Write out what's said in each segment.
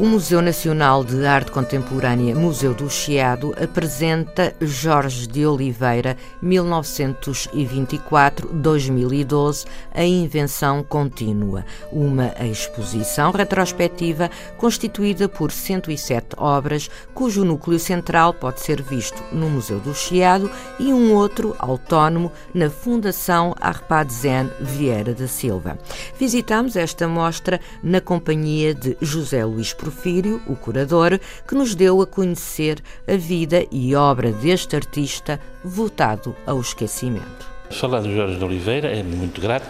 O Museu Nacional de Arte Contemporânea, Museu do Chiado, apresenta Jorge de Oliveira, 1924-2012, A Invenção Contínua, uma exposição retrospectiva constituída por 107 obras, cujo núcleo central pode ser visto no Museu do Chiado e um outro, autónomo, na Fundação Arpad Zen Vieira da Silva. Visitamos esta mostra na companhia de José Luís Professor Porfírio, o curador, que nos deu a conhecer a vida e obra deste artista votado ao esquecimento. Falar do Jorge de Oliveira é muito grato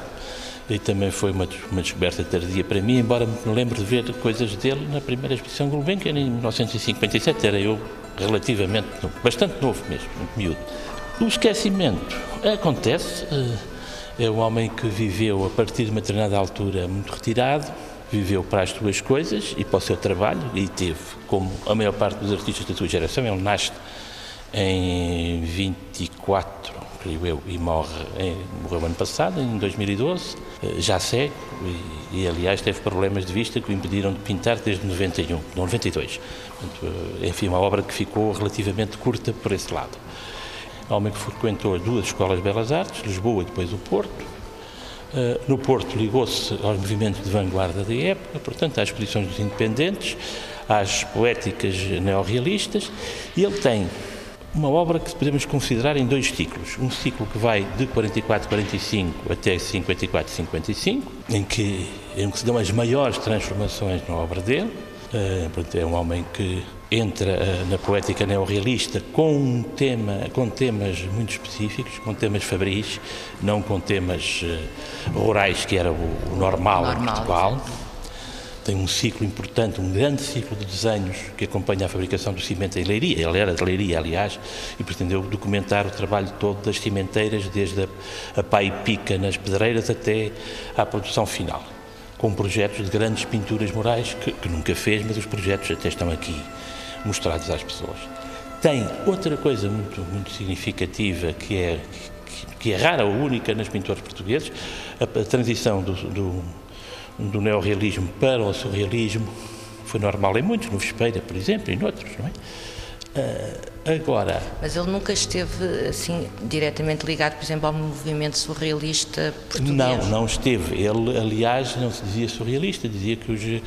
e também foi uma, uma descoberta tardia para mim, embora me lembre de ver coisas dele na primeira exposição Gulbenkian em 1957, era eu relativamente bastante novo mesmo, muito miúdo. O esquecimento acontece, eh, é um homem que viveu a partir de uma determinada altura muito retirado, viveu para as suas coisas e para o seu trabalho e teve, como a maior parte dos artistas da sua geração, ele nasce em 24, creio eu, e morre, em, morreu ano passado, em 2012, eh, já cego e, e, aliás teve problemas de vista que o impediram de pintar desde 91, 92. Portanto, eh, enfim, uma obra que ficou relativamente curta por esse lado. Homem que frequentou as duas escolas de belas artes, Lisboa e depois o Porto, no Porto ligou-se aos movimentos de vanguarda da época, portanto, às exposições dos independentes, às poéticas neorrealistas, e ele tem uma obra que podemos considerar em dois ciclos. Um ciclo que vai de 44-45 até 54-55, em que, em que se dão as maiores transformações na obra dele. Eh, é um homem que entra uh, na poética neorrealista com um tema, com temas muito específicos, com temas fabris, não com temas uh, rurais que era o, normal, normal, em Portugal. Tem um ciclo importante, um grande ciclo de desenhos que acompanha a fabricação do cimento em Leiria. Ele era de Leiria, aliás, e pretendeu documentar o trabalho todo das cimenteiras, desde a, a pá e pica nas pedreiras até à produção final com projetos de grandes pinturas murais que, que nunca fez, mas os projetos até estão aqui mostrados às pessoas. Tem outra coisa muito, muito significativa que é, que, que é rara ou única nas pinturas portugueses, a, a transição do, do, do neorrealismo para o surrealismo foi normal em muitos, no Vespeira, por exemplo, e noutros, não é? Uh, agora. Mas ele nunca esteve assim diretamente ligado, por exemplo, ao movimento surrealista português? Não, não esteve. Ele, aliás, não se dizia surrealista, dizia que os,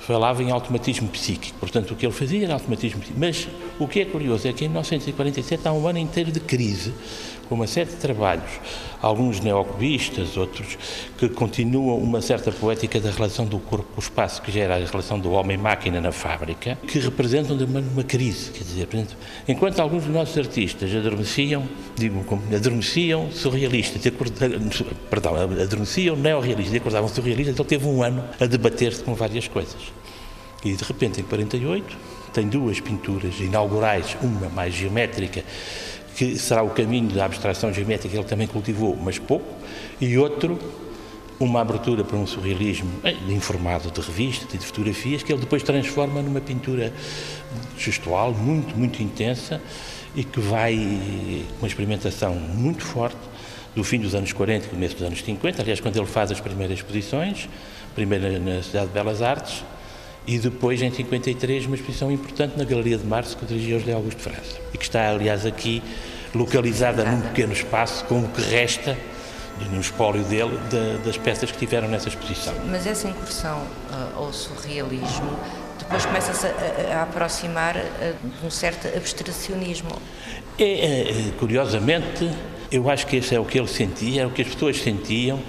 falava em automatismo psíquico. Portanto, o que ele fazia era automatismo psíquico. Mas o que é curioso é que em 1947 há um ano inteiro de crise com uma série de trabalhos, alguns neocubistas, outros que continuam uma certa poética da relação do corpo com o espaço, que gera a relação do homem-máquina na fábrica, que representam uma, uma crise. Quer dizer, enquanto alguns dos nossos artistas adormeciam, digo, adormeciam surrealistas, perdão, adormeciam neorrealistas e acordavam surrealistas, ele teve um ano a debater-se com várias coisas. E de repente, em 48, tem duas pinturas inaugurais, uma mais geométrica, que será o caminho da abstração geométrica que ele também cultivou, mas pouco, e outro, uma abertura para um surrealismo informado de revistas e de fotografias, que ele depois transforma numa pintura gestual muito, muito intensa e que vai com uma experimentação muito forte do fim dos anos 40 e começo dos anos 50, aliás, quando ele faz as primeiras exposições, primeiro na Cidade de Belas Artes, e depois, em 53, uma exposição importante na Galeria de Março que dirigiu José Augusto França e que está, aliás, aqui localizada num pequeno espaço com o que resta no espólio dele de, das peças que tiveram nessa exposição. Mas essa incursão uh, ao surrealismo depois começa-se a, a, aproximar uh, de um certo abstracionismo. É, é, curiosamente, eu acho que esse é o que ele sentia, é o que as pessoas sentiam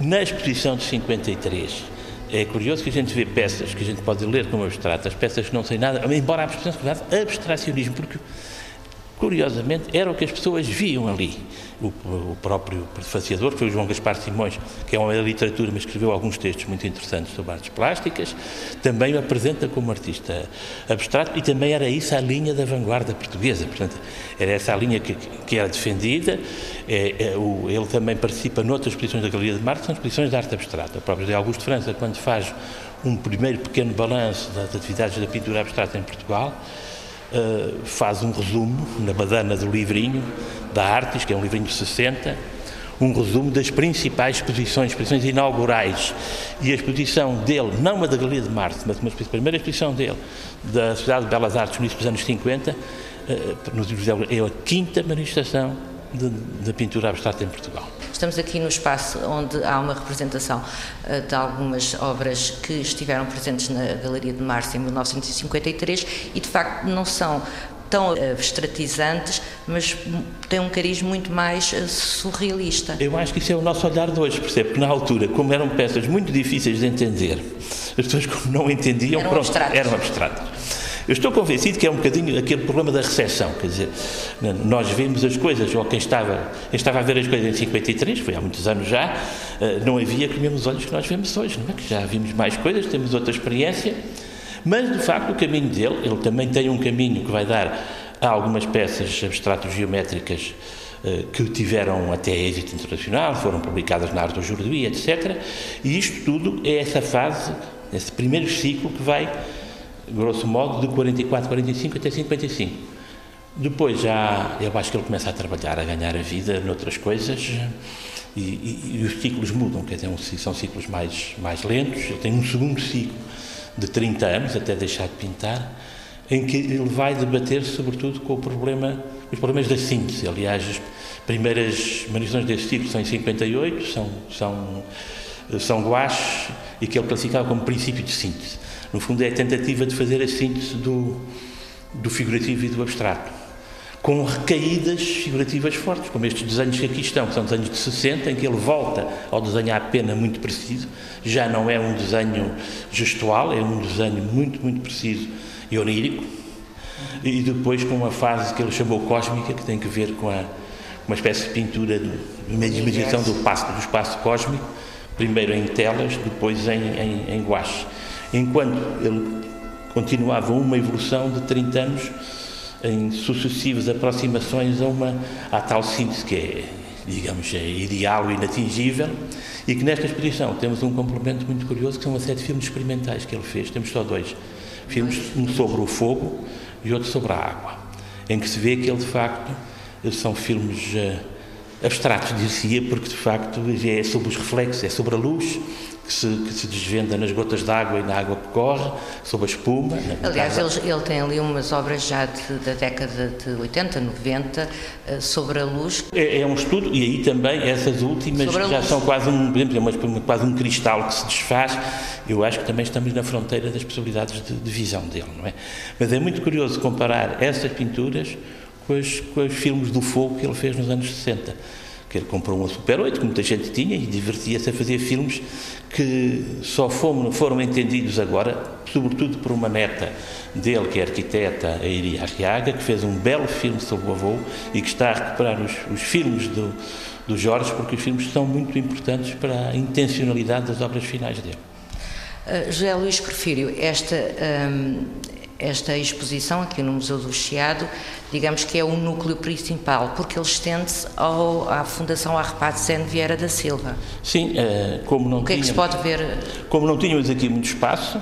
na exposição de 53 é curioso que a gente vê peças que a gente pode ler como abstratas, peças que não têm nada, embora a abstração abstracionismo, porque curiosamente, era o que as pessoas viam ali. O, o próprio prefaciador, que foi o João Gaspar Simões, que é uma da literatura, mas escreveu alguns textos muito interessantes sobre artes plásticas, também o apresenta como artista abstrato e também era isso a linha da vanguarda portuguesa. Portanto, era essa a linha que, que era defendida. É, é, o, ele também participa noutras exposições da Galeria de Marte, são exposições de arte abstrata. O próprio de Augusto França, quando faz um primeiro pequeno balanço das atividades da pintura abstrata em Portugal, uh, faz um resumo na badana do livrinho da Artes, que é um livrinho de 60, um resumo das principais exposições, exposições inaugurais. E a exposição dele, não a da Galeria de Marte, mas a primeira exposição dele, da Sociedade de Belas Artes, no início dos anos 50, uh, é a quinta manifestação da pintura abstrata em Portugal. Estamos aqui no espaço onde há uma representação uh, de algumas obras que estiveram presentes na Galeria de Março em 1953 e de facto não são tão abstratizantes, mas têm um cariz muito mais uh, surrealista. Eu acho que isso é o nosso olhar de hoje, percebe? Porque na altura, como eram peças muito difíceis de entender, as pessoas como não entendiam, eram pronto, abstratos. eram abstratas. Eu estou convencido que é um bocadinho aquele problema da recessão, quer dizer, nós vimos as coisas, ou quem estava, quem estava a ver as coisas em 53, foi há muitos anos já, eh, não havia que mesmos olhos que nós vemos hoje, não é? Que já vimos mais coisas, temos outra experiência, mas de facto o caminho dele, ele também tem um caminho que vai dar a algumas peças abstratas geométricas eh, que tiveram até êxito internacional, foram publicadas na Arte do Jordi, etc. E isto tudo é essa fase, esse primeiro ciclo que vai grosso modo, de 44, 45 até 55. Depois já, eu acho que ele começa a trabalhar, a ganhar a vida noutras coisas e, e, e os ciclos mudam, quer dizer, são ciclos mais, mais lentos. Ele tem um segundo ciclo de 30 anos, até deixar de pintar, em que ele vai debater sobretudo com o problema, os problemas da síntese. Aliás, as primeiras manifestações desse tipo são em 58, são, são, são guaches e que ele classificava como princípio de síntese. No fundo, é a tentativa de fazer a síntese do, do figurativo e do abstrato, com recaídas figurativas fortes, como estes desenhos que aqui estão, que são desenhos de 60, em que ele volta ao desenho à pena muito preciso, já não é um desenho gestual, é um desenho muito, muito preciso e onírico, e depois com uma fase que ele chamou cósmica, que tem que ver com a, uma espécie de pintura, de, uma imaginação do, do espaço cósmico, primeiro em telas, depois em, em, em guache enquanto ele continuava uma evolução de 30 anos em sucessivas aproximações a uma à tal síntese que é, digamos, é ideal e inatingível e que nesta exposição temos um complemento muito curioso que são série de filmes experimentais que ele fez, temos só dois. Filmes, um sobre o fogo e outro sobre a água, em que se vê que ele de facto são filmes uh, abstratos, dizia, porque de facto é sobre os reflexos, é sobre a luz, que se, que se desvenda nas gotas d'água e na água que corre, sob a espuma. Aliás, ele, ele, tem ali umas obras já de, da década de 80, 90, eh, sobre a luz. É, é um estudo, e aí também essas últimas já luz. são quase um, exemplo, quase um cristal que se desfaz. Eu acho que também estamos na fronteira das possibilidades de, de visão dele, não é? Mas é muito curioso comparar essas pinturas com os, com os filmes do fogo que ele fez nos anos 60 que ele comprou uma Super 8, que muita gente tinha, e divertia-se a fazer filmes que só foram, foram entendidos agora, sobretudo por uma neta dele, que é arquiteta, a Iria Arriaga, que fez um belo filme sobre o avô e que está a recuperar os, os filmes do, do Jorge, porque os filmes são muito importantes para a intencionalidade das obras finais dele. Uh, José Luís Porfírio, esta, um, esta exposição aqui no Museu do Chiado, digamos que é o núcleo principal, porque ele estende-se à Fundação Arpad Sene Vieira da Silva. Sim, eh, como não O que tínhamos, é que se pode ver? Como não tínhamos aqui muito espaço,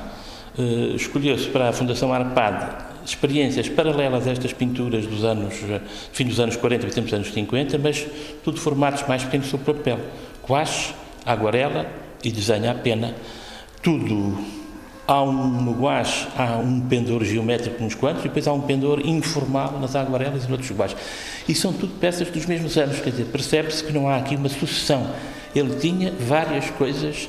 eh, escolheu-se para a Fundação Arpad experiências paralelas a estas pinturas dos anos, eh, fim dos anos 40 e dos anos 50, mas tudo formatos mais pequenos sobre papel. Guache, aguarela e desenho à pena. Tudo Há um, guache, há um pendor geométrico nos quantos e depois há um pendor informal nas aguarelas e noutros guaches. E são tudo peças dos mesmos anos, quer dizer, percebe-se que não há aqui uma sucessão. Ele tinha várias coisas,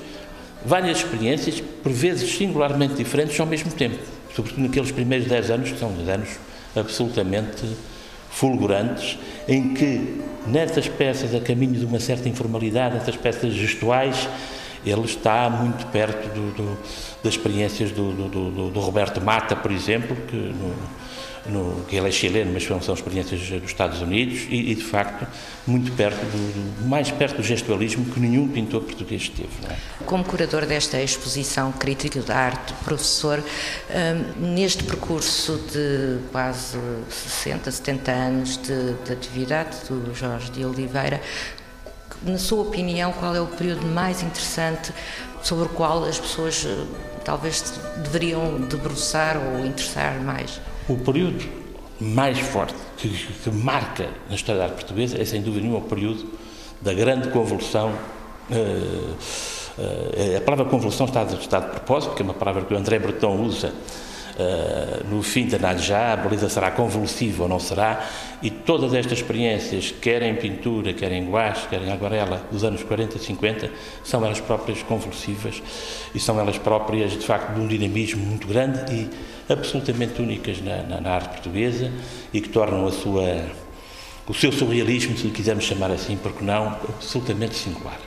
várias experiências, por vezes singularmente diferentes ao mesmo tempo. Sobretudo naqueles primeiros 10 anos, que são 10 anos absolutamente fulgurantes, em que nessas peças, a caminho de uma certa informalidade, nessas peças gestuais, ele está muito perto do, do, das experiências do, do, Roberto Mata, por exemplo, que no, no, que ele é chileno, mas são, experiências dos Estados Unidos e, e de facto, muito perto, mais perto do gestualismo que nenhum pintor português teve. É? Como curador desta exposição Crítico da Arte, professor, um, neste percurso de quase 60, 70 anos de, de atividade do Jorge de Oliveira, na sua opinião, qual é o período mais interessante sobre o qual as pessoas eh, talvez deveriam debruçar ou interessar mais? O período mais forte que, que marca na história da arte portuguesa é, sem dúvida nenhuma, o período da grande convulsão. Uh, uh, a palavra convulsão está, está de propósito, porque é uma palavra que o André Breton usa Uh, no fim da já a beleza será convulsiva ou não será, e todas estas experiências, quer em pintura, quer em guache, quer em aguarela, dos anos 40 e 50, são elas próprias convulsivas e são elas próprias, de facto, de um dinamismo muito grande e absolutamente únicas na, na, na arte portuguesa e que tornam a sua, o seu surrealismo, se lhe quisermos chamar assim, porque não, absolutamente singular.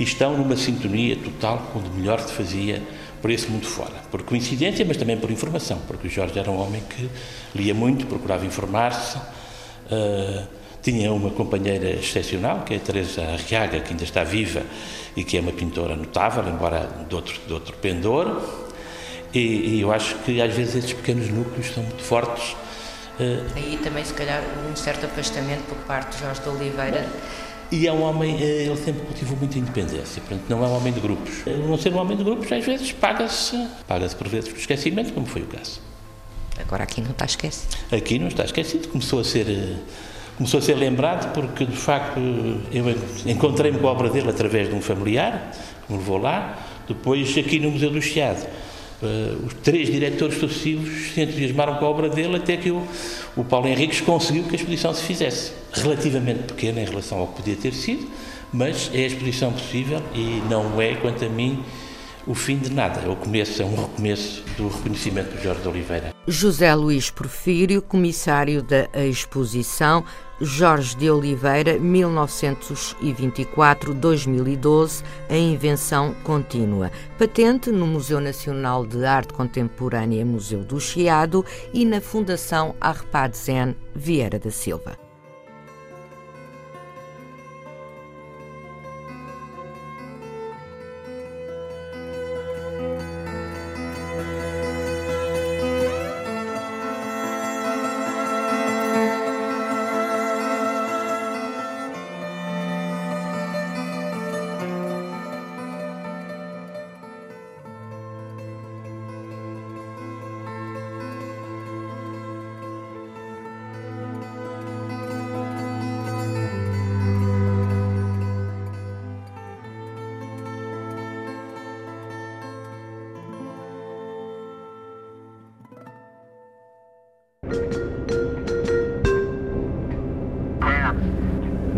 E estão numa sintonia total com o melhor se fazia por esse mundo fora. Por coincidência, mas também por informação, porque o Jorge era um homem que lia muito, procurava informar-se. Uh, tinha uma companheira excepcional, que é a Teresa Arriaga, que ainda está viva e que é uma pintora notável, embora de outro, de outro pendor. E, e eu acho que às vezes esses pequenos núcleos são muito fortes. Uh, Aí também, se calhar, um certo afastamento por parte de Jorge de Oliveira. E é um homem, eh, ele sempre cultivou muita independência, portanto não é um homem de grupos. Não ser um homem de grupos, às vezes paga-se, paga-se por vezes por esquecimento, como foi o caso. Agora aqui não está esquecido. Aqui não está esquecido, começou a ser eh, começou a ser lembrado porque de facto eu encontrei-me com a obra dele através de um familiar que me levou lá, depois aqui no Museu do Chiado Uh, os três diretores sucessivos se entusiasmaram com a obra dele até que o, o Paulo Henriques conseguiu que a exposição se fizesse. Relativamente pequena em relação ao que podia ter sido, mas é a exposição possível e não é, quanto a mim, o fim de nada. É o começo, é um recomeço do reconhecimento de Jorge de Oliveira. José Luís Porfírio, comissário da exposição Jorge de Oliveira, 1924-2012, A Invenção Contínua. Patente no Museu Nacional de Arte Contemporânea Museu do Chiado e na Fundação Arpad Zen Vieira da Silva.